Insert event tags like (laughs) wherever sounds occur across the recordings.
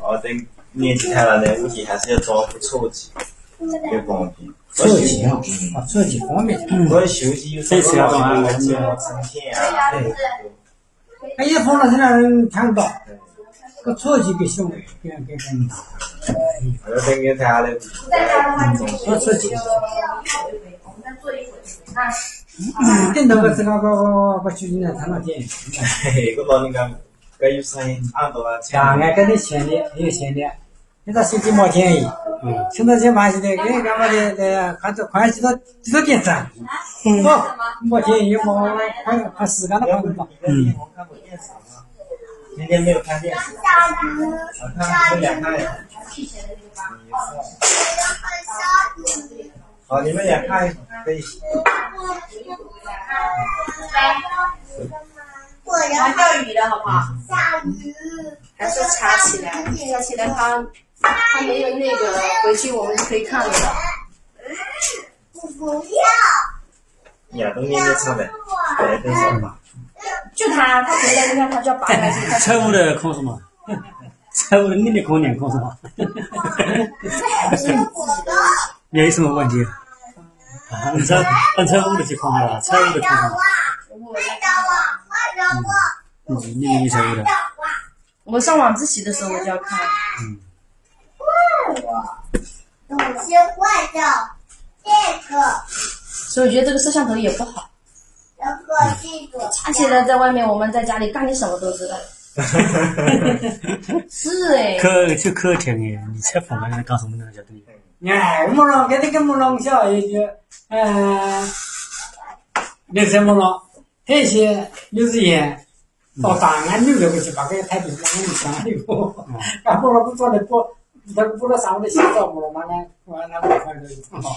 哦，等年纪太大的屋地还是要找副车技，比较方便。车技啊，啊，车技方便。我休息有时候老去什么成田啊，哎，一碰到这样人看不到，个车技给小，给给给你。要等给他的，说车技。嗯，等到个这个个个个去年谈了点。嘿，个老人家，个有生意，俺多了。呀，俺跟你钱的，有钱的，你那手机没的，跟干嘛的？呃，看这快几多几多点赞。嗯。没时间都快不到。嗯。今天没有看电视。我看看。好，你们也看一可以。玩钓鱼的好不好？下鱼。还是插起来，插起来它它没有那个，回去我们就可以看了。我不要。呀，都连着唱的，来分手吧。就他，他回来你看他就要拔下去。财务的空什么？财务的你的空连空是吗？有什么问题？你这按财务的去空好了，财务的看好。嗯，你你财务的。我上晚自习的时候我就要看。嗯。我先换掉这个。所以我觉得这个摄像头也不好。这个这个。插起来在外面，我们在家里干点什么都知道。是哎。可就可听哎，你吃饭了，告诉我们那个叫对。哎，木龙，给你个木龙小一句，嗯，那什么了？这些幼稚园到档案扭了过去，把这个台币往里装一个，然后了不做的不，这个不了上午的洗澡木龙嘛呢，完了我看着就好，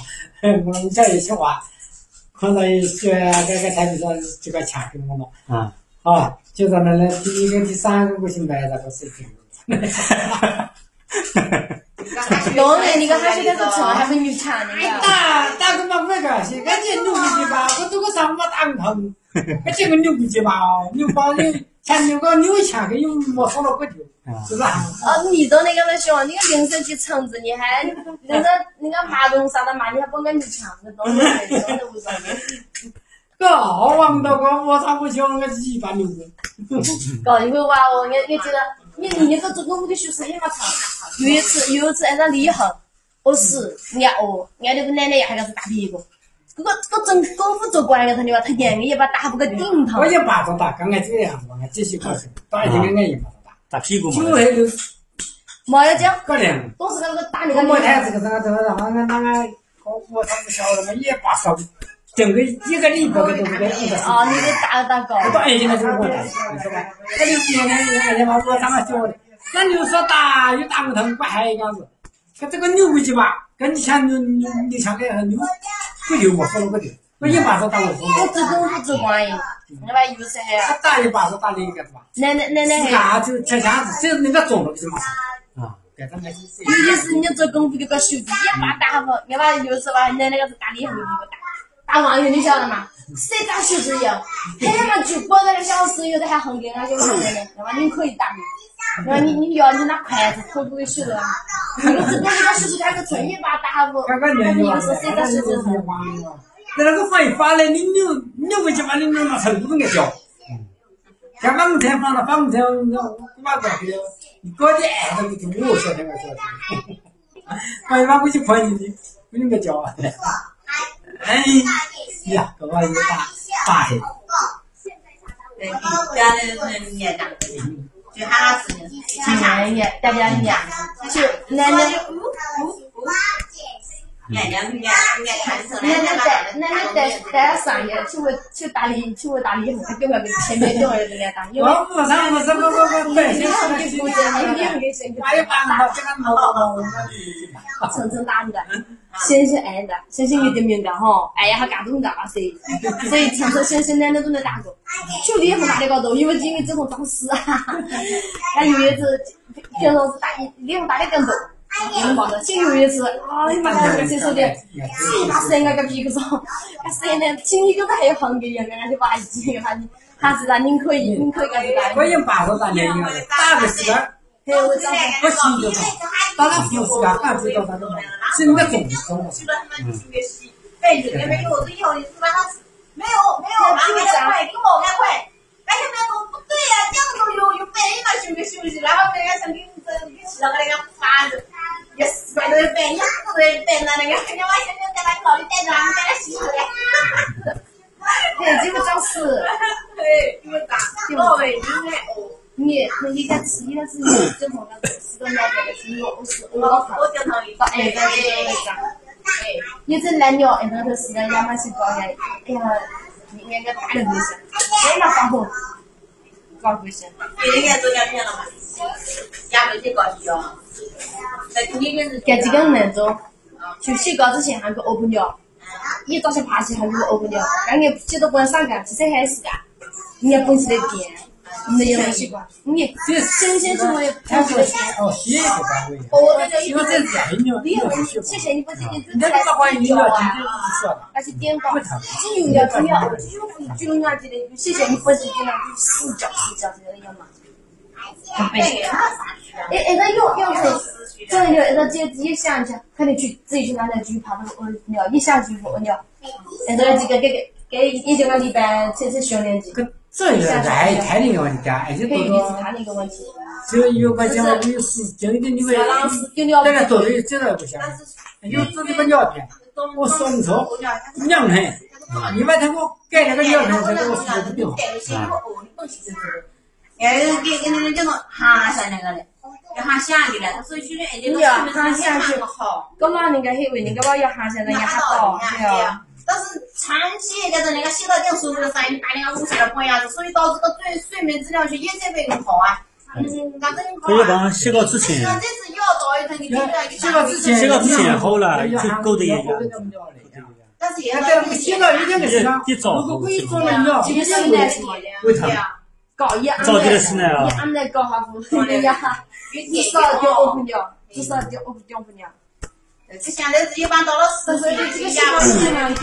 木龙小一句话，看到一些这个台币上这个钱给我了，啊，啊，就在那那第一个、第三个不行买那个水平。(laughs) 当然，你个还是在这吃，还没有钱呢。打打个嘛不个，现在这牛不鸡巴，我做个啥嘛打不疼。这个牛不鸡巴哦，牛包你前牛个牛钱给你没少了不久，是吧？啊，你都那个了说，你个零食去橙子，你还那个那个马龙啥的嘛，你还不跟你抢，那东西真的不。个好玩的个，我咋不想个鸡巴牛？搞一会娃哦，我我记得。你你个做功夫的学生也嘛长，有一次有一次挨着李恒，我死压哦，压的个奶奶也还个是大屁股，这个这个真功夫做惯了他的话，他眼也把打不个顶头。我也巴掌打，刚刚这个样子，我继续考试，打一天刚刚一巴掌打，打屁股嘛。就还有，没有讲，可怜。都是那个打那个。我没看这个这个这个，然后俺那个我我他不晓得嘛，也把手。整个一个礼拜个都是个一个。啊，你给打打高。不打一斤的就是我打，你说吧？那就天天一块钱嘛，我长个脚的，那牛说打又打不疼，不还一样子？可这个牛不鸡巴，跟你抢牛牛牛抢的牛，不就我说了不就？我一把手打我手。我只功夫只管用，那把有时候。他打一把手打的一个是吧？奶奶奶奶还。啊，就吃枪子，只有那个中了就嘛事。啊，对，他没事。尤其是你做功夫这个手指一把打不，你把有时候吧，奶奶个是打厉害的一个打。打网游你晓得吗？谁打手指有？他妈就过那个小时，有的还横给俺就横的呢，对吧？你可以打，对吧？你你要你拿筷子偷不会手的，那个只那个手指他个正一把打不？你又说谁打手指？那那个放一发来，你扭扭不起把你扭那成不能叫。像俺们采访了，访问采访，我我妈过去，过年那个就我晓得我晓得，放一发我就快进去，不能个叫。哎呀，这个有大大黑。对，家里人念的，就喊他是念念，大家念，就奶奶。奶奶奶奶带奶奶带带上爷去我去打理去我打理后，给我给前面叫人家打。我不上不是不不不，对，你上给负责，你你给谁？哪有办法？这个老老老，层层打的，显显爱的，显显有点敏感哈。哎呀，他干不动干嘛噻？所以听说显显奶奶都能打过，就脸红打的高多，因为因为这种装死啊。他有一次平常是打脸红打的更多。就有一次，哎呀妈呀，谁说的？谁把谁那个屁股上？他谁呢？轻一个他还要横给人，俺就把一他，他是让您可以，您可以干这个。我用把手打脸，打个还有我长得不行就好。当然，平时啊，俺知道他的嘛，是你的种种。去了他们去个西，北京那边有这以后，是吧？没有没有，俺们赶快，给我赶快。而且那个不对呀，这样都有有白嘛休息休息，然后人家想给你这给其他个那个发的，也习惯都是白，你不对白那那个，人家我现在在那搞的带着俺们在那洗的。对，基本上是。对，基本上。哦，对，应该哦。你那一个吃一个是你正常的四个两个的是我是我我我经常到哎个那个，哎，你这蓝鸟哎那头是个亚马逊高的，哎呀，应该大的东西，哎那放红，高贵些。别人家做两天了嘛，亚马逊高级哦。在你个是。干几个人做，就洗稿之前还个屙不了，一早上爬起还个屙不了，刚刚洗都不能上干，其实还是干，人家本事得变。没有那习惯，你新鲜就会他说哦，洗一个单位，哦，那个一般是你有谢谢你不仅仅只是来洗脚啊，那是点高，只用了只要只用只用了这个，谢谢你不是点了就死脚死脚这个要嘛，对，哎哎，那用用是，这个那个姐自己想一下，肯定去自己去拿那锯耙子屙尿，一下就屙尿，哎，这个这个给给给一整个礼拜才才训练这也是太太那个问题啊，而且多多，这个有块钱嘛，有时经理你们，那个做的真的不行，有自己的尿片，我说你说，尿盆，一般他给我盖那个尿盆，这个我说不定好。哎，给给那个叫做哈下那个嘞，要哈下的了，所以现在哎，这个哈下就好。干嘛那个还为那个嘛要哈下，人家还到，对啊。长期在这那个洗到点舒服的时候，你打那个无线的管呀子，所以导致个睡睡眠质量就也在被好啊。嗯，那等可以帮洗稿之前。这次又要倒一层，你洗稿之前，洗稿之前好了，就够的也要。但是现在洗了一点个时间，如果可以做了尿，今天来为啥？搞一俺们来，俺们来搞下不？人家至少就二不尿，至少就二两不尿。这现在是一般到了四岁，这个洗稿之前呢，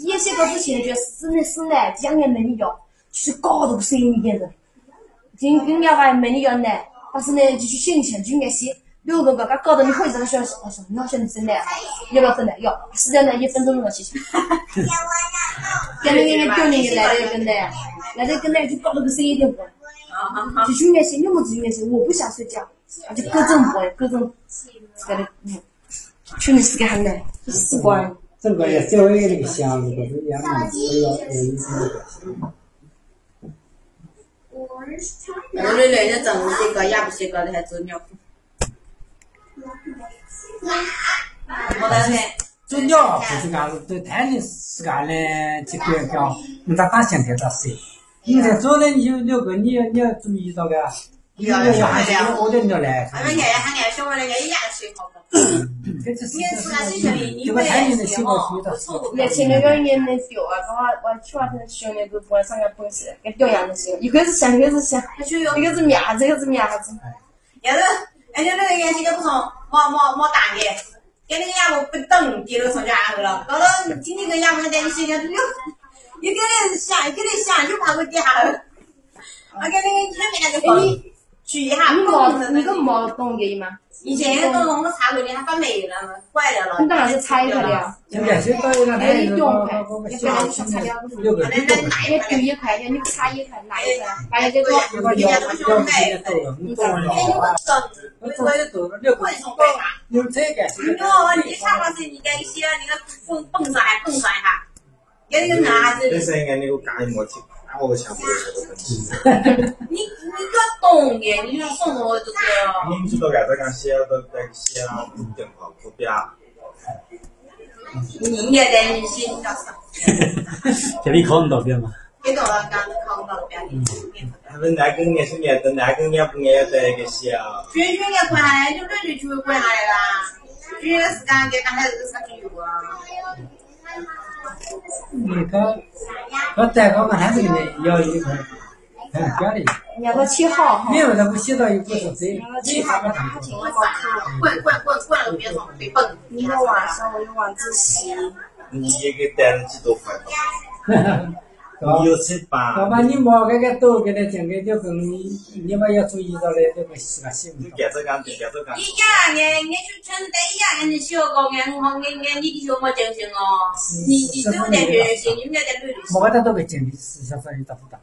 也洗稿之前就死的死难，讲也没你要，去搞都不适应一点的。今跟聊话没你要呢，但是呢，就去洗一下就爱洗，六个个，他搞得你会这个小时，我说你好像真难，要不要分难？要，实在难一分钟就要洗洗。跟那个丢那个来的更难，来的更难就搞得不适应一点不？就就爱洗，你么子就爱洗，我不想睡觉，就各种不，各种这个嗯。确实是个很难，习惯。整个也稍微那个香，如果是两样子，要有一些那个。我的那个正洗个也不洗个的还做尿我但是做尿不是干子，对太的是干的，这个叫你咋打现在咋洗？你在做的你就六个，你你要注意到个。要要要还得我得尿来。俺们家俺家小娃那个也洗好个。这个太年的洗过水的，年轻那个年龄小啊，我我去外头学那个不上个本事，跟屌样的洗，一个是香，一个是香，一个是面子，一个是面子。也是人家那个眼睛也不从毛毛毛大的，跟那个牙不不等，滴了从家后了，搞到今天跟牙不带你洗的，就一个人想，一个人香，就怕我滴下后。我跟那个前面那个放。取一下，你毛，你个毛懂给吗？以前都弄个插头的，它发霉了嘛，坏掉了。你当然是拆开的。现在现在那还有两块，你不然你去拆掉不是？那那那也丢一块钱，你不插一块，拿一块，还有这个。人家同学买，你看，哎，你我整，我也做，我也从北嘛。有这个。哟，你插上去，你赶紧洗了，那个缝缝上还缝上一下，有那个啥子？这是应该那个干么子？我强不了这个问题。你你要懂的，你要送我这个。你知道该咋个写都该写啊，不定好不表。(laughs) 你也得写你叫啥？这里考不到边吗？给到了，刚考不到表。他们那个年是年，等那个年不年得个写啊。卷卷年快，就卷卷就回来啦。军训时间给刚才这个啥就有啊。那个，我再搞个他这个呢，要一块，很表的。要个七号哈。没有，他不写到一个是贼，七号个他听我说，滚滚滚滚，别走别蹦。你晚上我有晚自习。你也给带了几多块？(laughs) 对有七八老，板，你摸这个多给他讲个，就是你你们要注意到的这个洗个洗你改这讲，改这讲一。样的，俺就全是一样的小个，俺我俺俺你的小我精神哦，你你对我在学习，你们在努力。摸个都个经历是小生意大不大？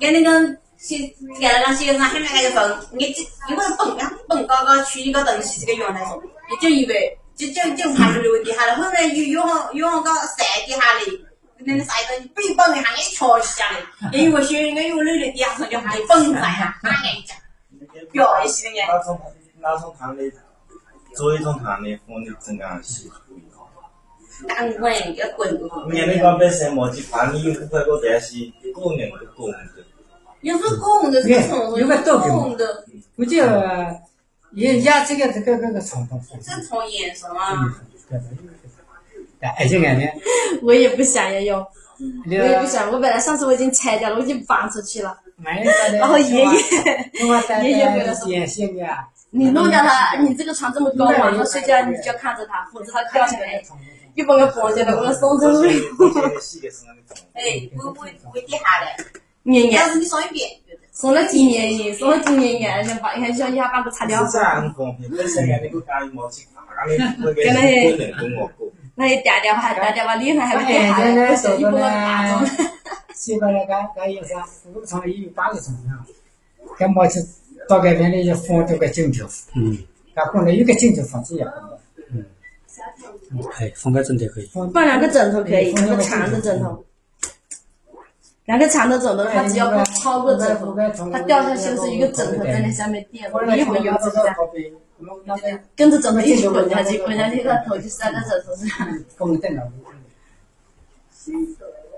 俺那个先，俺那个先生还没开始分，俺这因为本俺本高高区一个东西这个原来说，你就以为就就就怕流底下了，后来有有有个晒底下的。那个晒到你背蹦一下，俺瞧一下的，因为学俺有努力底下上就喊你蹦来呀，俺讲，表一些的那种那种糖的，做一种糖的，放的要滚。你那个本身没几块，你有块个但是个人的的。有时候公的是从有个豆给公的，估计也也这个这个这个传统，正从颜色嘛。(laughs) 我也不想要用，我也不想。我本来上次我已经拆掉了，我已经搬出去了。没的，然后爷。爷，爷爷为了 (laughs) 带点心的，你弄掉它，你这个床这么高，晚上睡觉你就要看着它，否则它掉下来，(laughs) 又把我绑起来，把我送出去。哎，我我我底下的，年年。你送一遍，送了几年年，送了几年年，想把你看想一下把它擦掉。是这样很方便，本身俺那个家没几块，俺那个是个人跟我过。那你嗲嗲吧，嗲嗲吧，厉害还不哎，嗲现在嗲，手一拨打中。西边那个个有啥？五个床有八个床啊，干嘛去到这边的就放这个镜头，嗯，干放了有个镜头房子也好。哎，放个枕头可以。放两个枕头可以，两个长的枕头，两个长的枕头，它只要不超过枕头，它掉下去是一个枕头在那下面垫，一会儿有自己的，跟着枕头一起滚下去，滚下去，它头就塞在枕头上。公凳了，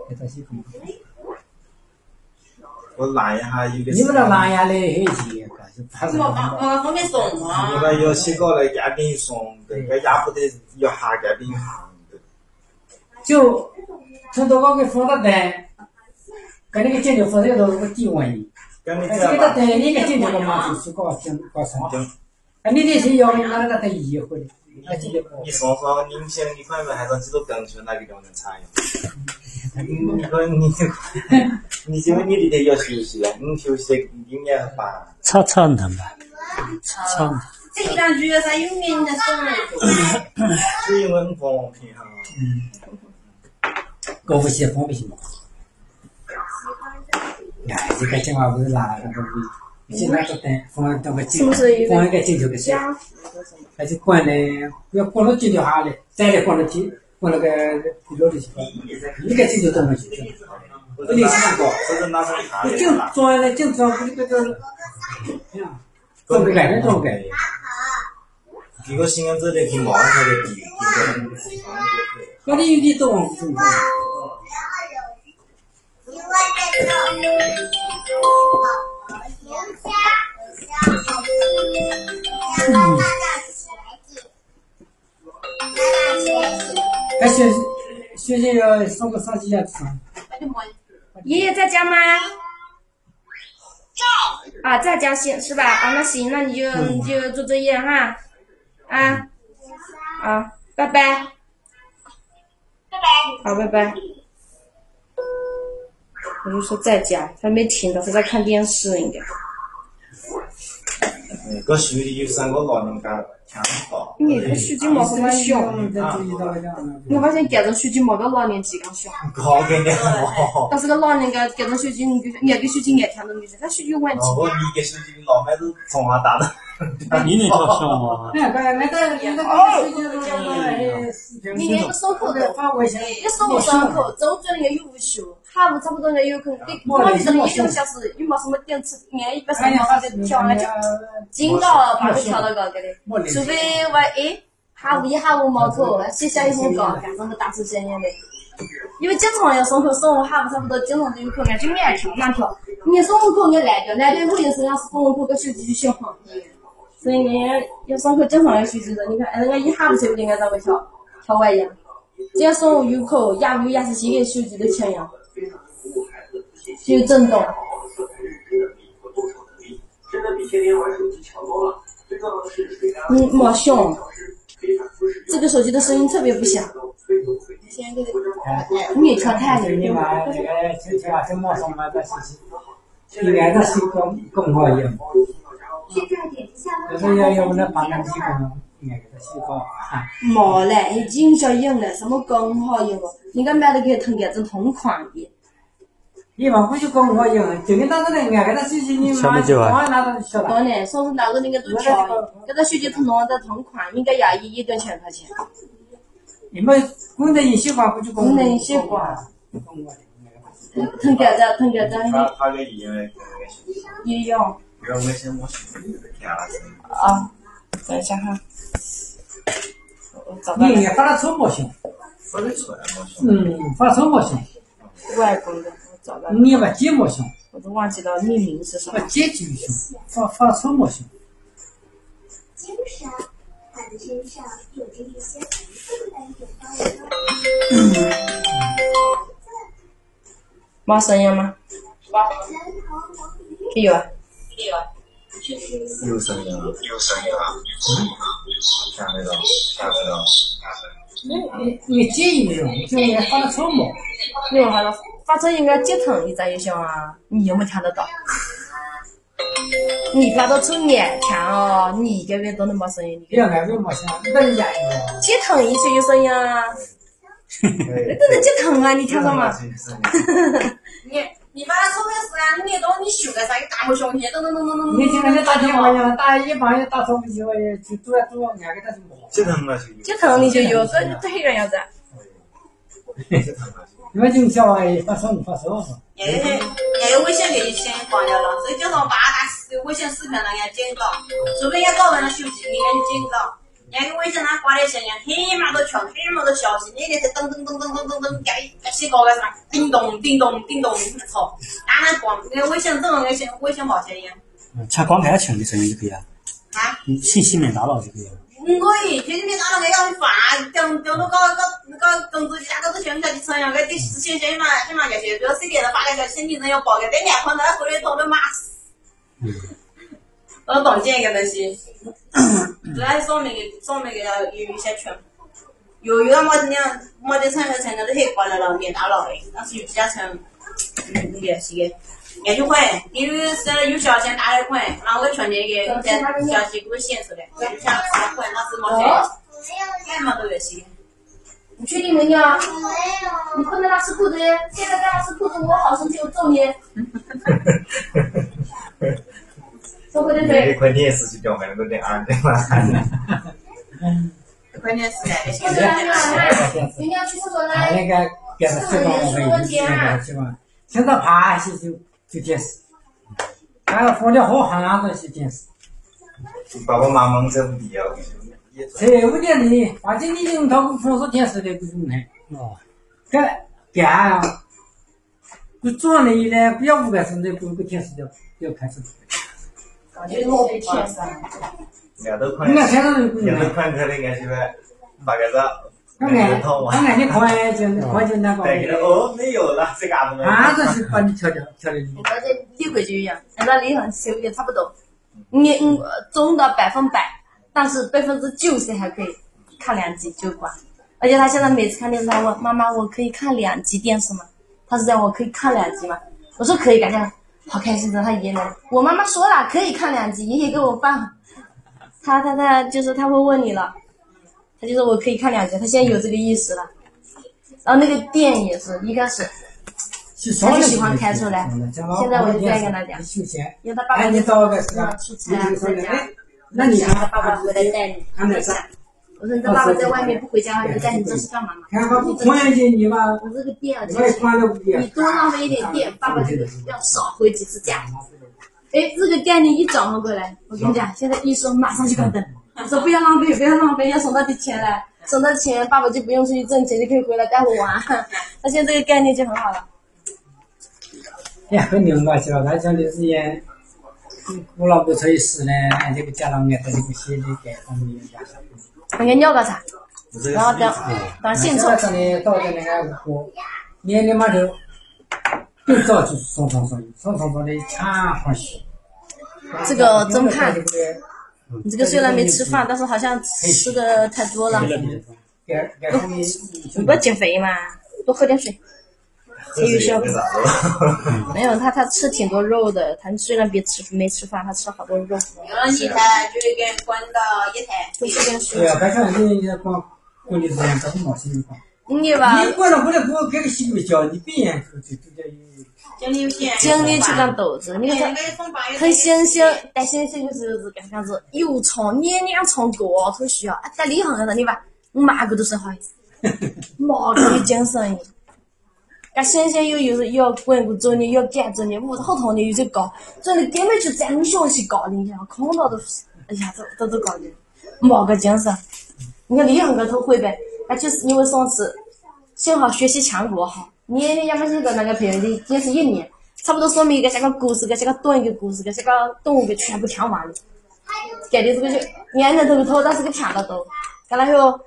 这东西我拦一下有个。你们那蓝牙的黑些，就怕是我帮我方便送那啊。个有些个来压给你送的，个压不得要下家给你行的。就从头往给放到单，跟那个镜头放在头个低温的，跟你但是个这样吧，单那个镜头我嘛就是搞镜搞床，啊你这些要拿那个带移回来，那镜头不你送上你想你快门还是几多灯球那个就能插用。你说你你就你里头要休息了，你休息的你也把插插能吧？插这一两句啥有名的送的，是因为很方便哈。搞不些方不行吗？哎，这个电话不是拿那个微，现在都等放那个镜，放一个镜头的线，还是关的，要关到镜头下来，再来关到体，关那个地牢里去，一个镜头都没去。不是那个，不是那种茶就。装在就装这个这个，装个改的装改的，如果新人这里去忙他的底，那你有的都往中间。哎，学学习要上个上几下课？爷爷在家吗？啊，在家行是吧？啊，那行，那你就你就做作业哈，啊，啊，拜拜，好，拜拜。我就说在家，他没听到，他在看电视应该。嗯，个手里有三个老人家听好。你个手机毛这么小，嗯我发现改成手机毛个老年机刚小，搞给你好。但是个老人家改成手机，你就是眼给手机眼听的女生，他手机有问题。哦，我你给手机老妹子从哪打的？你那条小吗？那个那个那个手机那个，你连个上课的，发微信，一上午上课，中午应该有午休，下午差不多应该有空，给我们这里一个小时，又没什么电池，按一百三十就跳了就，紧到把就跳到高个的，除非我哎下午一下午没课，写下一封稿，赶上个大事件样的。因为经常要上课，上午下午差不多，经常就有。课，俺就慢跳慢跳。你上午课俺来掉，来掉我也是让上午课个手机就小好。所以俺要上课经常要休息的。你看，俺那个一下午才不应该咋个跳跳外样。只要上午有。课，下午也是先给手机的钱呀，就有震动。嗯，没响，这个手机的声音特别不响，你瞧太了，你嘛那个就就啊，这么说嘛，这是是，应该这是更更好用。就是要用那帮人机工，应该给他洗好啊。没嘞，已经小用了，什么更好用了？应该买的给腾给这同款的。你嘛不就更好用，就跟当时那俺给他洗洗，你妈光拿到晓得。当然，说是拿个那个都调，给他洗洗同弄的同款，应该要一一吨钱块钱。你们功能一洗光不就功能一洗光？腾给这，腾给这。他他给医院也有。原微信我是填了。啊，等一下哈。你应该发到抽模型。发得出来模型。嗯，发抽模型。外公的，我找到。你要把节模型。我都忘记了命名是什么。节就行，发发抽模型。金沙，他的身上有着一些吗？有啊。有声音了，有声音了，下那个，下那个，你你接一用，就应该发到抽模。用好了，发出应该接通，你咋也想啊？你有没有听得到？你发到抽眼看哦，你一个月都能没声音。你两个月没声，那人家接通一些有声音啊。那都能接通啊，你听到吗？(laughs) (laughs) 你你把它抽的是啊，你到你修个啥？大木箱去，咚咚咚咚咚。你听人家打电话呀，打一般也打错不去，就堵来堵，俺给他就没。接通了就。接通你就有，这这个样子。因为就叫哎，发送发送是。也有也有微信给你先关掉了，所以叫上八大微信视频让人家见到，除非人家搞完了手机，你让你见到。人家微信上挂的声音，黑马多群，黑马多消息，那个是噔噔噔噔噔噔噔，该洗搞个啥？叮咚叮咚叮咚，操！打那光，那微信这种微信微信没声音。嗯，插光盘听的声音就可以了。啊？信息面打扰就可以了。嗯，可以，信息面打扰，我要发，等等到搞搞搞工资加工资宣传的成样，个第事先先嘛先嘛这些，主要是给人发个消息，你人要报个，等两块那回来懂的嘛。嗯。我懂这个东西，主要是上面的上面的要有一些群，有有么子样么子成个成个都可以关了了，免打扰的，但是有几家成，嗯，也是的，研究会，你有是有小钱打来款，然后我群里给在小钱给我显出来，像打款那是没事，干嘛都也行。你确定没有？你不能拉吃裤子，现在拉吃裤子，我好生气，我揍你。那块电视就掉完了，点二对吧？块电视来的，现在人家去厕所来。那个电视习惯我们以前那个习惯，现在爬起就就电视，还要放点好汉子些电视。爸爸妈妈在屋地啊，在屋地里，反正你用套放上电视的不用来。哦，干干，不做那一呢，不要五个钟头，不个电视就就开始。就是我被骗上。两头宽，两头宽开的，俺是呗，八个子。俺俺俺俺你宽就那个。哦，没有了，这嘎子没。俺这是把你调调调的。跟这立规矩一样，按照理论修的差不多。你嗯中到百分百，但是百分之九十还可以看两集就关。而且他现在每次看电视，他问妈妈：“我可以看两集电视吗？”他是这样，我可以看两集吗？我说可以，感觉。好开心的，他爷爷来，我妈妈说了可以看两集，爷爷给我放。他他他就是他会问你了，他就说我可以看两集，他现在有这个意识了。然后那个店也是一开始，他就喜欢开出来，现在我就这样跟他讲，因为他爸爸你找个是吧？出差在家，那你他爸爸回来带你？我说你这爸爸在外面不回家，你在你这是干嘛嘛？看我不宽进你吧。我这个店啊，你多浪费一点电，爸爸就要少回几次家。哎，这个概念一转换过来，我跟你讲，现在一说马上就关灯。我说不要浪费，不要浪费，要省到点钱来，省到钱，爸爸就不用出去挣钱，就可以回来带我玩。(laughs) 他现在这个概念就很好了。哎，很牛嘛，是吧？他讲的是也，古老不出事呢，这个家长面的这个写的给他们家长。那个尿个啥？然后等等现场。这里到的那个我，年年码头，就早就是双床床，双床床的全欢喜。这个真胖。你这个虽然没吃饭，但是好像吃的太多了。该该后面不要减肥嘛，多喝点水。(laughs) 没有他，他吃挺多肉的。他虽然别吃没吃饭，他吃了好多肉。有了你才就给关到一台，对水。呀，白看你你光过年之前这么闹心的慌。你吧，你过了回来不给个媳妇教，你闭眼出去就叫精力有限，精力去当豆子，你看他那个送饭很星星，但星星就是是干啥子，又长年年长个头需要，啊，但厉害了，你吧，我妈个都是好意思，马个有精神。啊，星星又又是要滚过走你，要赶着你，屋子好痛的，又就高，真的根本就真想去搞的，你看看到都，哎呀，都都都搞的，没个精神。你看厉害个都会呗，啊，就是因为上次幸好学习强国哈，年年要么是个那个培的，也是一年，差不多说明一个像个故事个，像个短一个故事个，像个动物个全部听完了。干的这个就年年头个头，但是个看得到，干了以后，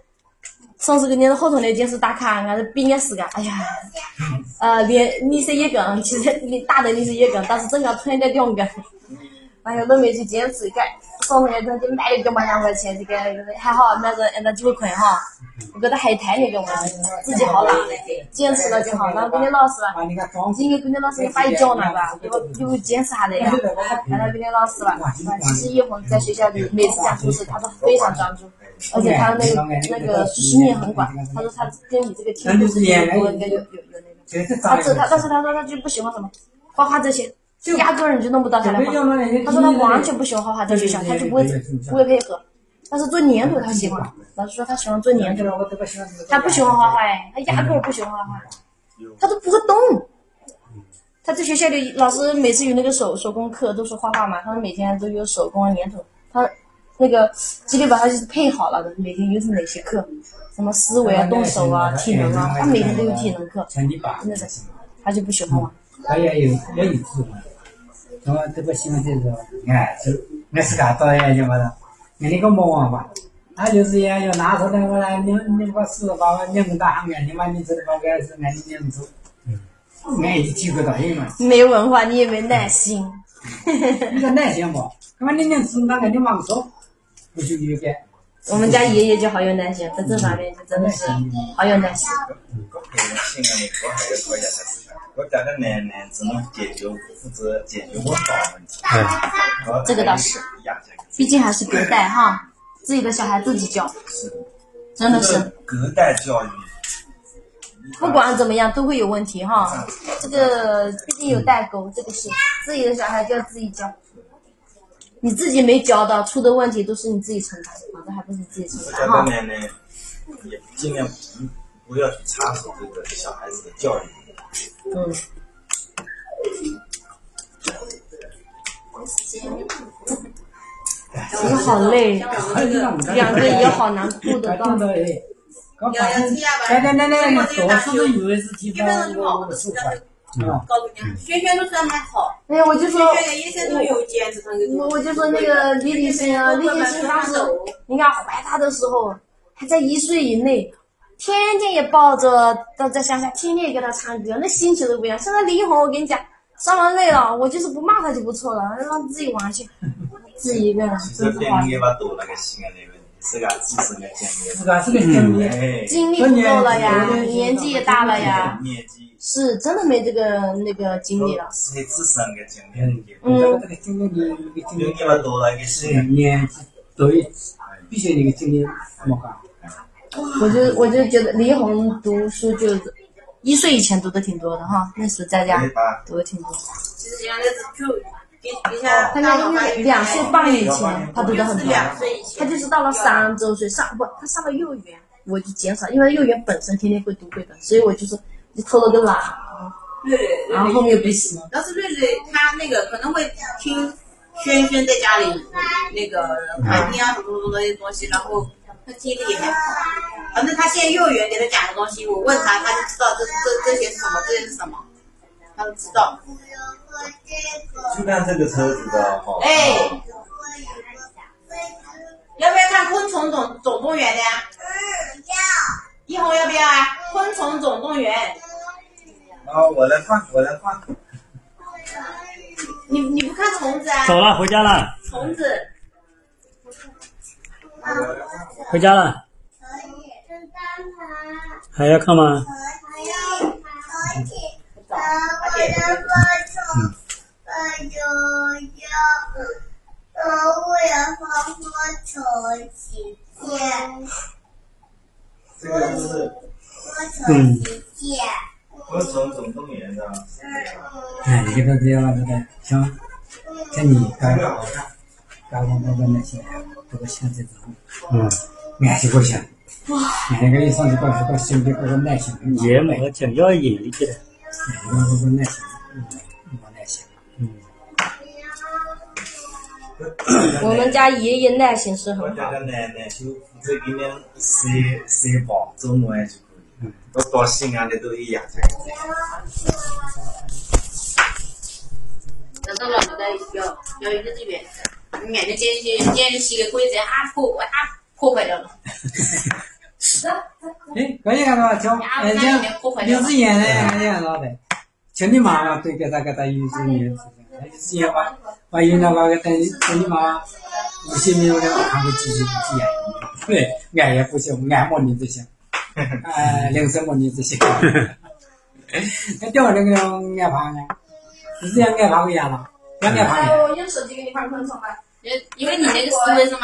上次跟人家好痛的，就是打卡，俺是毕业时个，哎呀，呃，连你是一根，其实你打的你是一根，但是整个团的两根，哎呀，都没去坚持干。上次个就买了个嘛两块钱，这个还好，那个那几块哈，我觉得还贪那个嘛，自己好了，坚持了就好。然后跟你老师今天跟你老师把一讲了吧，又又坚持下来呀。然后跟你老师吧，其实以后在学校里每次讲故事，他都非常专注，而且他那个那个识面很广。他说他跟你这个听故事有有有有那个。就是他这他但是他说他就不喜欢什么画画这些，压根儿你就弄不到他来画。他说他完全不喜欢画画在学校，他就不会不会配合。但是做粘土他喜欢，老师说他喜欢做粘土，他不喜欢画画哎，他压根儿不喜欢画画，他都不会动。他在学校里，老师每次有那个手手工课都是画画嘛，他们每天都有手工啊粘土，他那个基本把他就是配好了的，每天有是哪些课，什么思维啊、动手啊、体能啊，他每天都有体能课，真的，他就不喜欢玩。他也有也有智慧，那么这个喜欢就是说，哎，就俺自家导演就完了，俺那个忙吧，他就是也要拿出来我来，你你把事把我领导喊俺，你把你这个把俺是俺的领导，俺一体会到一嘛。没文化，你也没耐心。你个耐心不？他妈你能吃那个你忙说，不就有点。我们家爷爷就好有耐心，在这方面就真的是好有耐心。我个人性格呢，我还有讨厌的事情，我家的奶奶只能解决负责解决我房问题。嗯，这个倒是，毕竟还是隔代哈，自己的小孩自己教，真的是隔代教育。不管怎么样都会有问题哈，这个毕竟有代沟，这个是自己的小孩就要自己教。你自己没教的，出的问题都是你自己承担，反正还不是你自己承担哈。奶奶也尽量不不要去插手这个小孩子的教育。嗯。我好累，两个也好难过的到。刚发现，奶奶奶奶，多数都以为是提高我手快。轩轩都算还好，哎呀，我就说，我我就说那个李立新啊，李立新当时，你看怀他的时候还在一岁以内，天天也抱着到在乡下，天天也给他唱歌，那心情都不一样。现在李一红，我跟你讲，上完累了，我就是不骂他就不错了，让他自己玩去，(laughs) 自己一个人真是好。自个自身的经历，自个是个经历，经历不够了呀，年纪也大了呀，年纪是真的没这个那个精力了。是自身的经历，嗯，这个经历你经历了多了，是年纪多，必须那个经历莫干。我就我就觉得李红读书就一岁以前读的挺多的哈，那时在家读的挺多。其实现在是就。他那因为两岁半以前，他读的很多，他就是到了三周岁上不，他上了幼儿园，我就减少，因为幼儿园本身天天会读绘本，所以我就是就偷了个懒，对，然后后面又不行。但是瑞瑞他那个可能会听轩轩在家里那个看听啊什么什么那些东西，然后他听力也还好，反正他现在幼儿园给他讲的东西，我问他他就知道这这这些是什么，这些是什么，他都知道。就看这个车子的哈。哎，要不要看《昆虫总总动员》的呀？嗯，要。一红要不要啊？《昆虫总动员》。啊，我来放，我来放。你你不看虫子啊？走了，回家了。虫子。回家了。还要看吗？还要而且把我要把我的发发从洗剪，这个是哎，你给他这样这个像像你刚刚刚刚刚那些，这个现在之后，嗯，俺就不行。俺个一上去到到身边那个耐心，也没讲要严一点。耐心，嗯，没耐心。嗯，我们家爷爷耐心是很好。我家的奶奶就负责给你洗洗包、做馍就可以。我到西安的都一样。那到了那个要要一个这边，俺个鬼子，啊破啊破坏掉了。(laughs) 哎，可以看到，叫哎像刘志言呢，俺也看到的，像你妈妈对给他给他有这面子，刘志言把把原来把个等等你妈五十年了，看过几十几眼，对，俺也不行，俺没你这些，哎，铃声没你这些，那掉那个俺怕呢，你这样俺怕不一样了，俺俺怕呢。我用手机给你拍昆虫吧。因因为你那个思维是什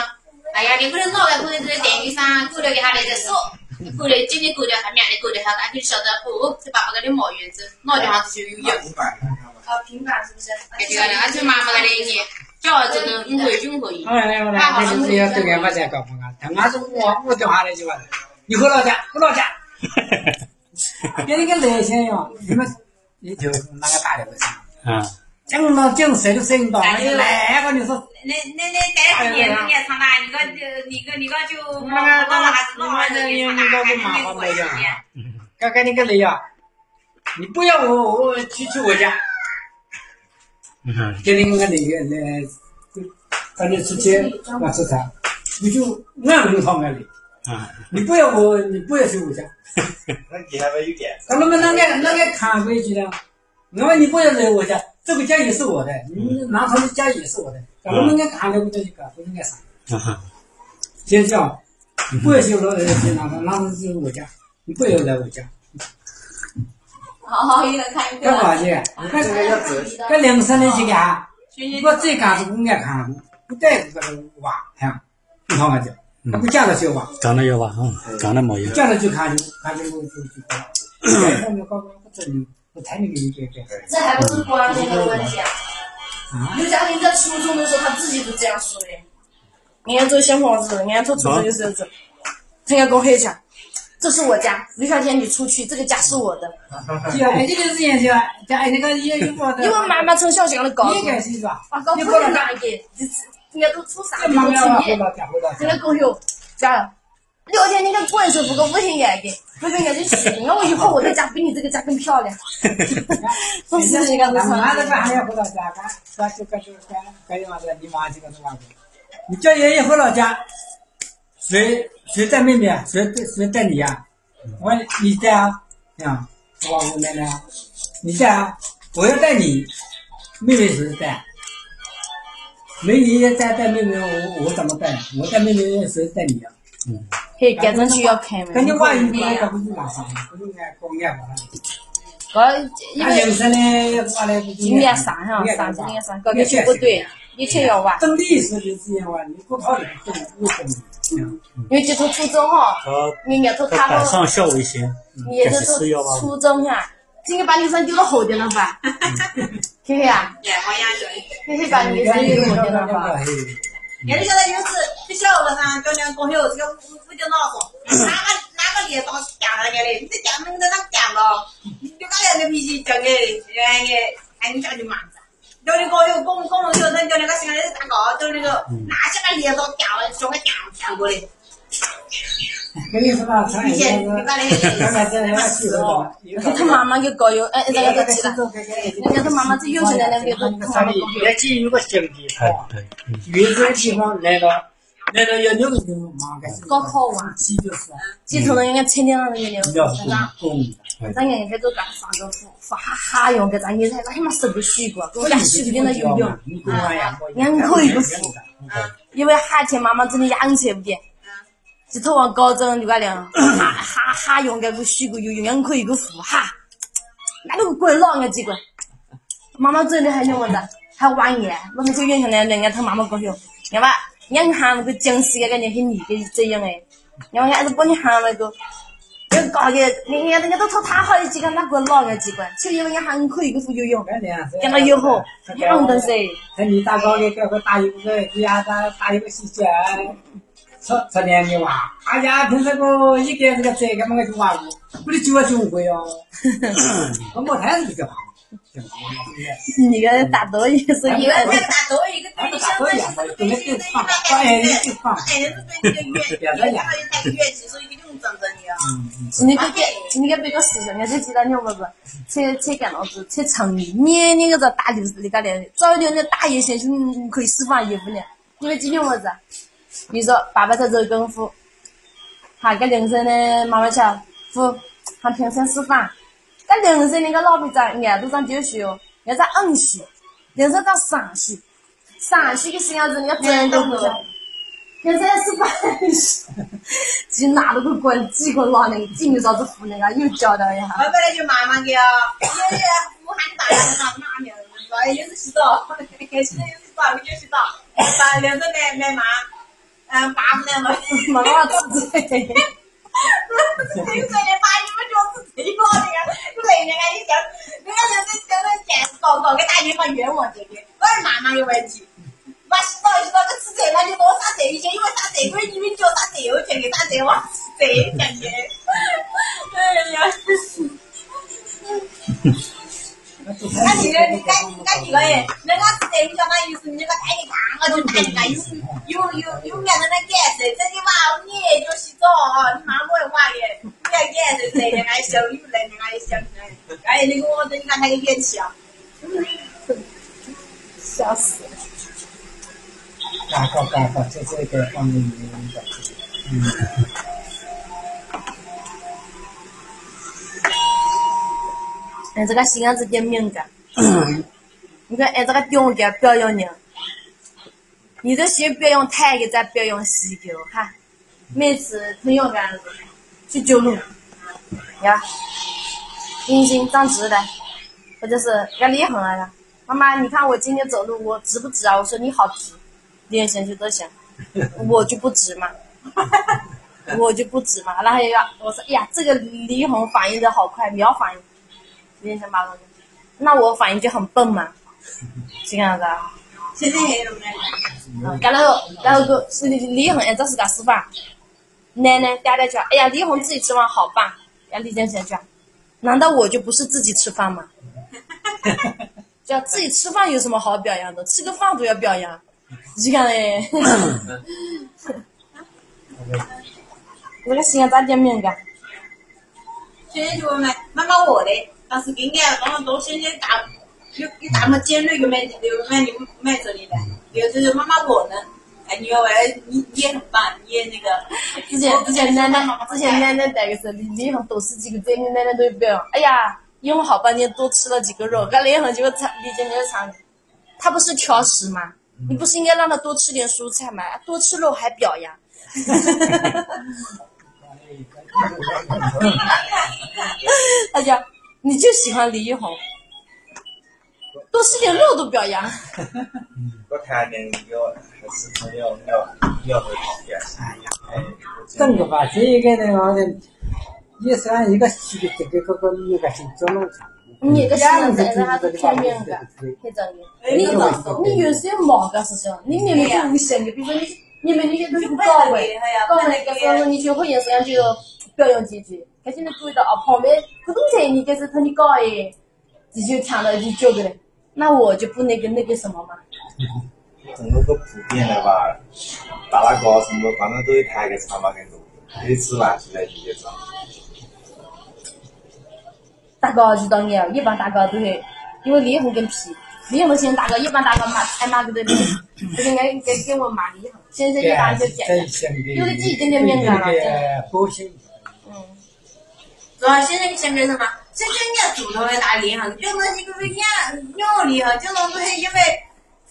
么？哎呀，你不能老在可能在电视上过了给他那个手，(laughs) 勾了今天勾掉他，明天勾掉他，他就晓得哦，这爸爸给你冒原子，脑袋上就有有。啊，平板是不是？哎，这个呢，俺就妈妈给你，叫这个五回九回。好嘞，好嘞，那就是要对俺妈在搞不啊。他妈是我我掉下来就完了，你回老家，回老家，(laughs) 跟那个雷先样，你们你就那个大的不行，啊，讲到讲谁都谁不到，那个你说。那那那带上年你也唱啦，你个就你个你个就那个老孩子那老孩子那你唱那个不麻烦没讲啊，刚刚那个雷啊，你不要我我去去我家，嗯，跟那个那个那，反正出去我吃菜，你就俺不用讨俺的，啊，你不要我你不要去我家。那 (laughs) 你还没有点？咱们那个那个看规矩的，我说你不要来我家，这个家也是我的，你拿出来家也是我的，咱们那个看的不就个不应该啥？啊，先叫，你不要去我的去拿拿出是我家，你不要来我家，好好，一人看一干。嘛去？你看这个要走，跟两三年去干，我这干是不爱看，不带这个娃，看，你看看去，那不嫁了就娃，长得有吧？啊，长得没有。嫁了就看就看就就就 (clears throat) 这还不是观念的问题啊！啊，刘嘉玲在初中的时候，她自己都这样说的。人家做小伙子，人家做初中的时候子，他要跟我黑讲，这是我家，刘小天你出去，这个家是我的。(laughs) 就哎，这个是研究，就哎那个也有我的。因为妈妈从小讲的高中，你应该是吧？啊，高中的那一点，就是人家都初三，了，毕业，回到家，回到人家跟我说，家刘天你个滚是不够五千元的，不跟人家去，那我以后我的家比你这个家更漂亮。(laughs) 不是这个他妈的，子还要回到家，干干就干就干干什么的？你妈这个是嘛？你叫爷爷回老家，谁谁带妹妹啊？谁带谁带你呀？我说你带啊，啊，我我奶奶啊，你带啊，我要带你，妹妹谁带？没爷爷带带妹妹，我我怎么带？我带妹妹谁带你啊？嘿，改正需要开门。跟你话一说，他不是马上，今年上哈，上今年上，高跟鞋不对，以前要玩，等历史就是这样玩，你不考虑不懂，不懂。因为接触初中哈，他人家都他们，他赶上校危险，也就这是初中哈，今天把女生丢到后头了吧？(laughs) 嘿 (laughs) 嘿啊。(laughs) 嘿嘿把女生丢到后头了吧？俺就晓得就是去小学上叫人讲哟，(clears throat) 这个五五就闹钟，哪个哪个脸当干了个嘞？你这干能在那干了，你就讲人家脾气讲的，人家俺讲就骂着。叫你讲哟，公公龙小生叫那个现在大高，叫那个哪些个脸都干了，叫个讲讲过嘞。跟你说吧，上一次刚才在那去了，他妈妈就搞有，哎，人家都去了，人家他妈妈最幼稚的那边都那里也既有个兄弟哎好，对，越这个地方来到来到要六个地方，妈个高考完，七就是几头人人家天天让人家要那个。公，咱人家都干上个户，发哈哈用给咱现在他妈手都洗过，给我家洗不点的游泳，你跟我一样，两口一个户，因为夏天妈妈真的养起不点，就头往高中就个亮，哈哈哈用个个虚个游泳，可以个扶哈，那都怪老眼机关。妈妈真的还用么的？还玩眼，我们就原先来人家他妈妈高兴，要吧？人喊那个僵尸个感觉跟你个这样哎，然后还是帮你喊那个。要搞个，人家人家都说他好的机关，那个老个机关，就因为人家很可以个副游泳，跟他游好，样的噻。那你大高个，给个打一个，你呀打打一个细节，说说两你娃，哎呀，平时个一个这个这个么个就娃不，不得九啊九回哦，(laughs) 我没太是这个。你个大多也是一个，那大多一个对你相当于是对你的那个爱人，爱人是对你的乐，乐他又带个乐器，所以一个用真正的啊。今天别今天别个事情，我就记得你不是，才才干老子才成年，年年个在打就是那个的，早点的打一些就可以释放衣服呢。因为今天么子，比如说爸爸在做功夫，他给凌晨的妈妈讲，夫，他平时吃饭。那凌晨那个老婆子眼都上九岁哦，要在二岁，凌晨到三岁，三岁的时间子你要真的不行。现在是八岁，就拿了个棍，几个拿那个，几米啥子扶那个，又教到一下。我本来就妈妈的啊，爷爷武汉大人拿哪面，说 (laughs) 也是洗澡，现在又是洗澡，我就洗澡，把两个奶奶妈，嗯，爸不能了，妈妈自己。六岁的把你们脚趾推过那个，就那面俺一想，人家就是现在见识高高，给打电话冤枉这个，我妈妈有问题。把洗澡洗澡个吃这，那就多撒这一些，因为撒这个你们脚撒这有钱的，撒这往这钱去。哎呀！那你个，你赶赶几个人？人家是这，你相当于是你个带你看，我就带你看，有有有有面子的感受。这你娃，你就洗澡啊，你妈不会玩的，你要感受这样，俺小有能力，俺也想起哎，那个我这你看他个元气啊！笑死！大好大好，这这个方面的，嗯。哎，这个心眼子点敏感。你看，哎，这个勇敢表扬你，你这先表扬太个，再表扬西个哈。每次很勇敢去救人，呀，眼睛长直了，或者是要裂痕了。妈妈，你看我今天走路，我直不直啊？我说你好直，连线去都行，我就不直嘛，(laughs) 我就不直嘛。然后要我说，哎呀，这个裂痕反应的好快，秒反应。变成马路，那我反应就很笨嘛，这个样子啊。现在还有没嗯，然后然后个是李红，哎，这是个示范。奶奶嗲嗲讲，哎呀，李红自己吃饭好棒。呀，李建贤讲，难道我就不是自己吃饭吗？(laughs) 叫自己吃饭有什么好表扬的？吃个饭都要表扬，你看嘞。那个西安咋见面的？现在就问妈妈我的。但是今年刚刚多些些大，有有大么尖锐又买又买又买这里的，又是妈妈我呢，哎，你要为你你也很棒，你也那个。之前之前奶奶之前奶奶带个时候，脸上多十几个嘴，你奶奶都表扬。哎呀，因为好半天多吃了几个肉，俺脸上就唱李姐姐唱，他不是挑食吗？你不是应该让他多吃点蔬菜吗？多吃肉还表扬。(laughs) 他讲。你就喜欢李易宏，多吃点肉都表扬。还是。哎呀，整个吧，这个那个人也算一个习这个这个一个是做农场。你个样子还是片面的，太真的。你你有时候忙个事情，你明明就无限的，比如说你你们那些东西搞位，搞那个时候你就会颜色样就表扬几句。他现在注意到啊，旁边普通菜你给是同你搞哎，你就抢了就九个了，那我就不那个那个什么嘛。整个个普遍的吧，打那高什么，反正都有谈个长嘛，跟多，可以吃饭现在就也长。大哥遇到你啊，一般大哥都会，因为脸红跟皮，脸红先大哥，一般大哥骂挨骂个的脸，就是该该给我骂脸红，现在一般就见，有的几点点敏感了。嗯。主要现在你想干什么？现在你要主动来打脸红，就那几个人养养厉害，就那东西因为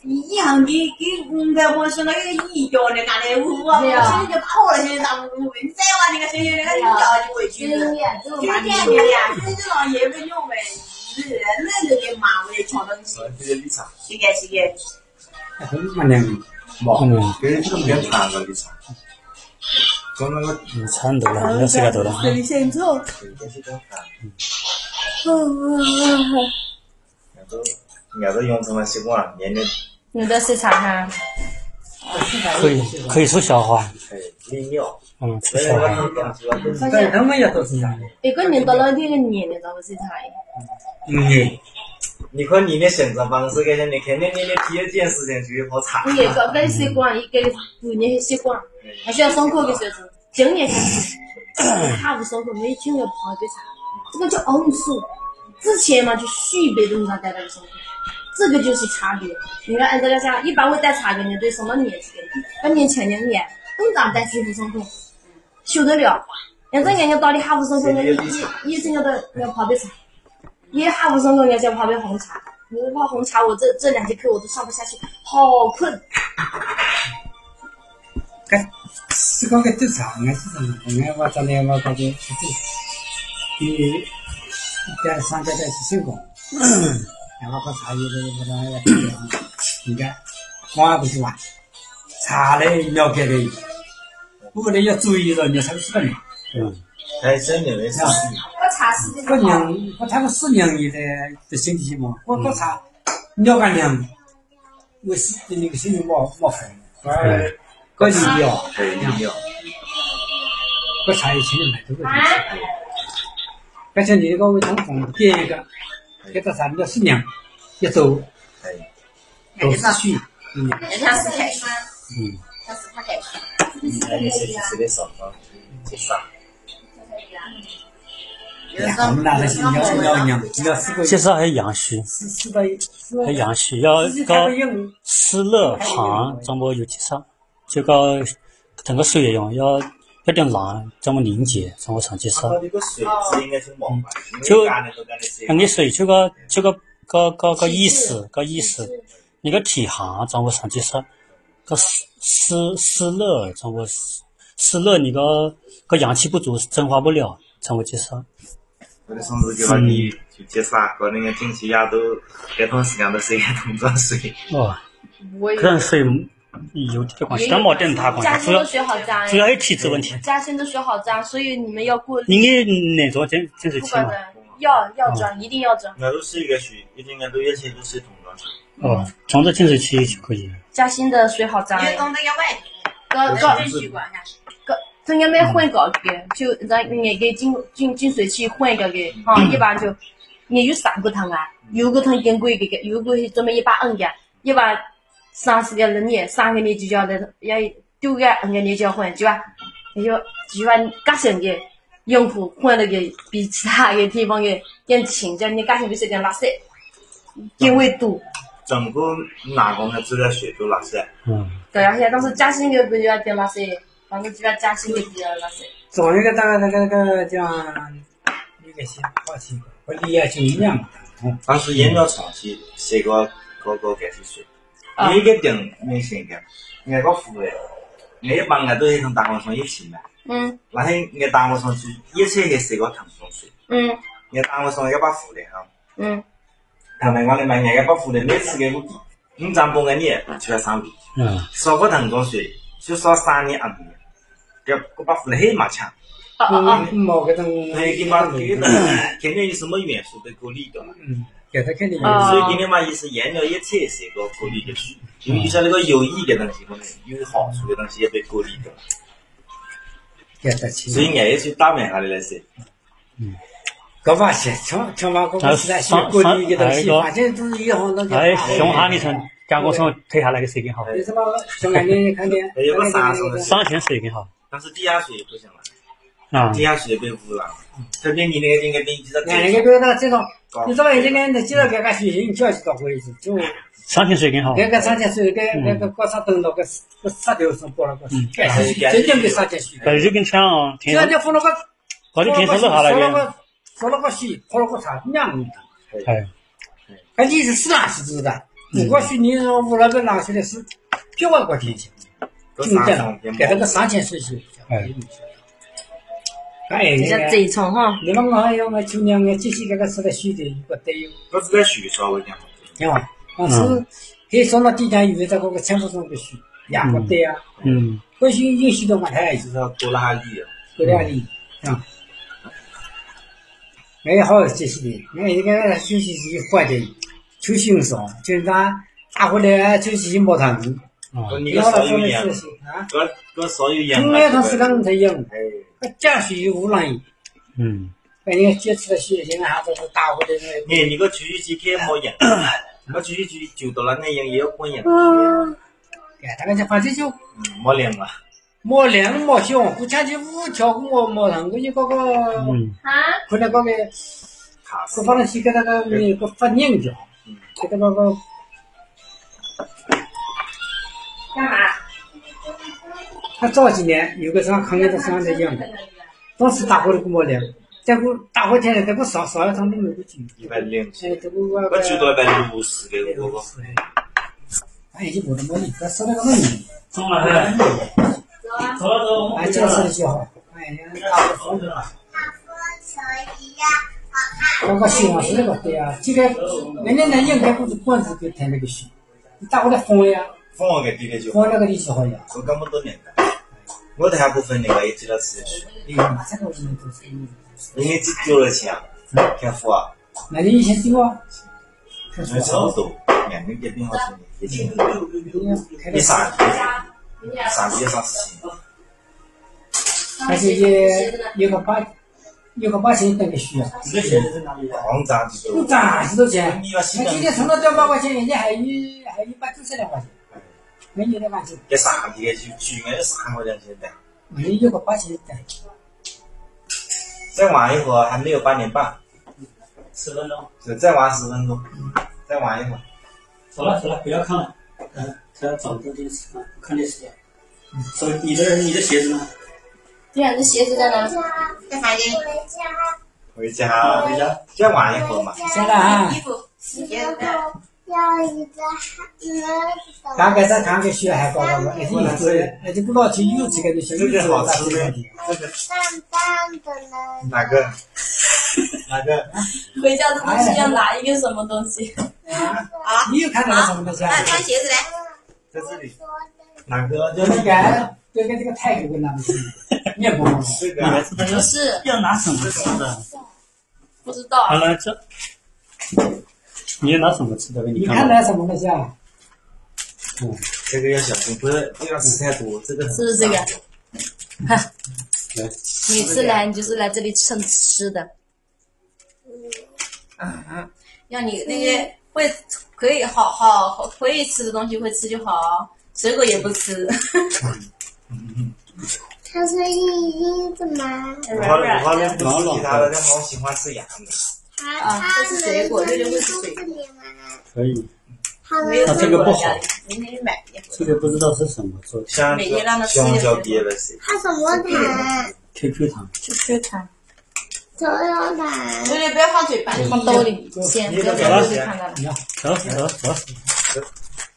给给嗯，在我说那个一脚的干的屋啊，我现在就跑了，现在当屋，你再玩那个谁谁那个一脚就回去了。就点的呀，这这种也不用呗，是那个给妈为抢东西，这个立场，是的，是的。很蛮难的。冇，跟这个比较长的立场，从那个你差多了，要是个多了。很先错。这些都看，嗯，俺都俺都养成了习惯，年年你的市场哈，可以可以出消化，哎利尿，嗯，出所以我消化。们讲起来都是对，他们也都是这样的。一个人到了这个年龄，到了市场，嗯，你看你的选择方式，跟你肯定你的第一件事情就是喝茶。你一个个习惯，一个五年习惯，还需要上课的时候，今年开始，下午上课每天要泡一杯茶，这个叫昂数。之前嘛就续杯东西带来的上课，这个就是差别。你看，按照个讲，一般会带茶的人对什么年纪的人，要年轻人呢，更常带水壶上课，受得了。像这眼睛到底下午上课，一一一生要到要泡杯茶，你下午上课要想泡杯红茶。我泡红茶，我这这两节课我都上不下去，好困。该是讲搿都长个是什么？俺我将来我感觉是这，你在上家在是辛苦，(laughs) 然后喝茶叶的不能应该，我也不是玩，茶嘞了解的，不过呢要注意了，你才是个人。嗯，还真有人是，我茶是个人，我他们是人也在的身体嘛，我我茶了个人，我是那个心里冒冒烦，而个人要。对利尿，个茶叶请人来都会而且你那个卫生 phòng 点一个，给他三个四娘，一周哎，都是去，嗯，像是开水，嗯，像是他开水。那你是是的少啊，介绍，我们那个是要要养，要四个。其实还阳虚，四四个四个，还阳虚，要搞湿热寒，怎么有介绍？就搞腾个水用，要要点难，怎么凝结，怎么长几少？它这个水质应该是毛白，就那你水就个就个个个个意思个意思，你个体寒怎么长几少？个湿湿湿热怎么湿湿热你个个阳气不足，蒸发不了，怎么几少？我的上次叫你去介绍，和那个近期呀都这段时间都是一个同装水，哦，我可能水有这关系，但没点大关系，主要嘉兴的水好脏主要是体质问题。嘉兴的水好脏，所以你们要过滤。你的哪种净净水器嘛？不管的，要要装，一定要装。那都是一个水，一定都一切都是同装水。哦，装着净水器就可以了。嘉兴的水好脏的，你懂得要外，个个。个，中间没混搞嘅，就让那个净净净水器混个的，哈，一般就你有三个桶啊，有个桶更贵嘅，有个是专门一把摁的，一把三十个人呢，三个你就叫的要丢个摁个你就要换，对吧？你就就把加省的用户换了个比其他的地方的更轻，叫你加省就是更垃圾，更会多。整个哪工的资料水都垃圾？嗯，对啊，现在当时嘉兴的不就要点垃圾，反正就要嘉兴的比较垃圾。总一个大概那个那个叫那个些话题，我理解就一样嘛。嗯，当时研究长期写个个个搿些水，啊你个定明显个，俺个湖诶，俺一般俺都是从大河上一起买，嗯。然后俺大河上去一切系写个腾冲水，嗯。俺大河上一把湖的哈，嗯，他们讲的嘛，俺一把湖的每次给我地，你长半个年就要上地，嗯，少个腾冲水就少三年二年，这我把湖的黑马抢，哦哦哦，嗯，某个种，所以给把给的肯定有什么元素被过滤掉了。嗯，给他肯定有所以今天嘛，也是研究一切是个过滤的水，因为就像那个有益的东西，可能有好处的东西也被过滤掉了，给他去。所以俺也去大面下来来说，搿把些，像像把搿个时代学过滤的东西，反正都是一行那个。哎，熊哈里头加工厂推下来的水更好，有什么？熊眼睛看见？还有个啥什么上泉水更好。但是地下水不行了，啊。地。下水被污染了，特别你那个应该等于在俺那个别那这种，你这个这个你记得搿个学习，你就要去到位置，就上泉水更好。搿个上节水，搿搿个高啥灯笼，搿搿啥条是拨了个，该是真正的上节水。但是就跟像天现在放了个，搞的天上落下来的，放了个，放了个水，泡了个茶，一样的。哎，搿你是是哪是知的？如果说你我那个拿出来是比外国天气，都近点了三重边，给那个三千水去。哎哎，这叫贼冲哈，你们我要我今年我继续给他吃的水的，不得哟。不是在水稍微讲。听话，但是可以送到地点以为在那个千户上的水，两个对啊，嗯或许有许多嘛太就是要多拉力啊。过两里啊。我也好这些的，我一个休息时换的，就欣赏，就是他打回来就是没谈子，哦你个少有盐事，情啊。个个少有盐。从来他是刚才用，哎，个加水污染，嗯把人家接触的血现在还都是打回来那你你个继续去看没盐，我继续去就到了那样也要过盐。个，哎，大概就反正就嗯，没凉 (coughs) 啊。没量没小，不讲究五条没没上个一个个，嗯啊，看那个个。卡是放在去给那个那个发拧掉，给他那个干嘛？他早几年有个上抗疫的上在养的，当时打火的给我凉，结果打火天了，这个烧烧了他们没有酒，一百零，哎，这个我我就到一百六十个我个。哎，就没得没理，他烧那个没理，走了噻，走了走哎，这吃的就好，哎呀，打火风的，那个希望是那个对啊，这个人家那应该不是管子给填那个水，你打火的风呀，放我个地的就好，风那个力气好呀，我这么多年了，我大部分那个也知道吃，哎呀，这个我们都是，因为只丢了钱，天赋啊，那你以前丢啊？差不多，两个月饼好几年，也挺，开你上上几上事情，而且也有个八有个八千等个需要，你的鞋子在哪里？慌张就不涨几多钱？你今天充了两百块钱，人家还有还有一百九十两块钱，没有两块钱，一上去就三块两千的，我们有个八千等。再玩一会儿还没有八点半，十分钟，就再玩十分钟，再玩一会儿。走了走了，不要看了，嗯，看找个电视啊，不看电视了。手你的你的鞋子呢？对啊，这鞋子在哪？在房间。回家回家。再玩一会儿嘛。现在啊衣，服洗鞋子。要一个孩大概再看个学还高高个，那就对，那就不老去有这个就行，这个好吃的的。，这个棒棒的呢。哪个？哪个？回家的东西要拿一个什么东西？你又看到了什么东西啊？那穿鞋子来。在这里。哪个？就那个，就跟这个泰国那不是面包吗？这个你们知道要不是，要拿什么吃的？不知道。好了，这你要拿什么吃的？给你看到看那什么东西啊？这个要小心，不是不要吃太多，这个很是不是这个？哈，来，每次来你就是来这里蹭吃的。嗯，让你那些会可以好好好可以吃的东西会吃就好，水果也不吃，(laughs) 它是硬硬的吗？我软软我的。不吃其他的，但我喜欢吃羊的。它啊这是水果这就是水？可以。它没有它这个不好明天买一这个不知道是什么做的香每天让它吃一香蕉憋了谁？它什么糖？，QQ 糖。就吃它，手有糖。对对，不要放嘴巴里，放兜里先，不要在兜里看到了。走走走，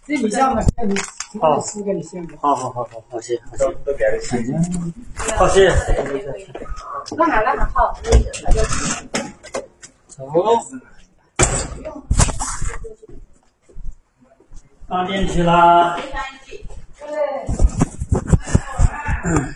这你像嘛？你我四个你先吧。好好好好好谢，好都谢，都给了谁？好谢。那好那好，走、哦，放进去啦。对。嗯。